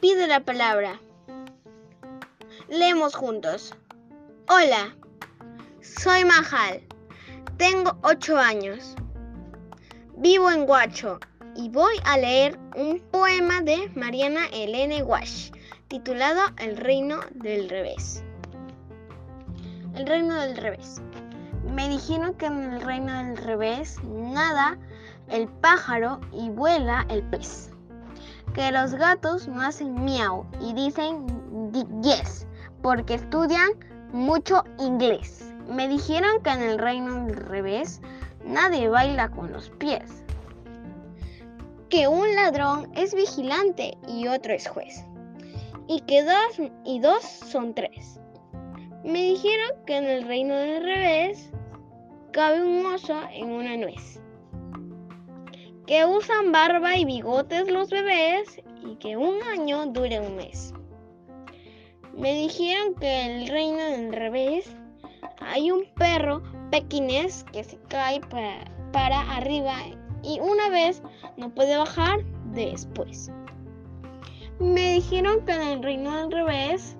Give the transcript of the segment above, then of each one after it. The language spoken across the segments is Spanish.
pide la palabra. Leemos juntos. Hola, soy Mahal. Tengo ocho años. Vivo en Guacho y voy a leer un poema de Mariana Elena Wash titulado El reino del revés. El reino del revés. Me dijeron que en el reino del revés nada el pájaro y vuela el pez. Que los gatos no hacen miau y dicen yes porque estudian mucho inglés. Me dijeron que en el reino del revés nadie baila con los pies. Que un ladrón es vigilante y otro es juez. Y que dos y dos son tres. Me dijeron que en el reino del revés cabe un oso en una nuez. Que usan barba y bigotes los bebés y que un año dure un mes. Me dijeron que en el reino del revés hay un perro pequinés que se cae para, para arriba y una vez no puede bajar después. Me dijeron que en el reino del revés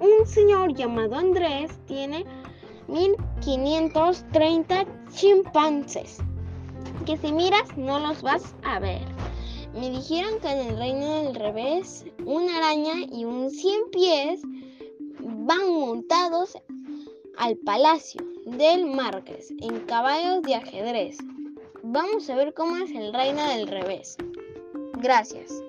un señor llamado Andrés tiene 1530 chimpancés que si miras no los vas a ver. Me dijeron que en el reino del revés una araña y un cien pies van montados al palacio del Marqués en caballos de ajedrez. Vamos a ver cómo es el reino del revés. Gracias.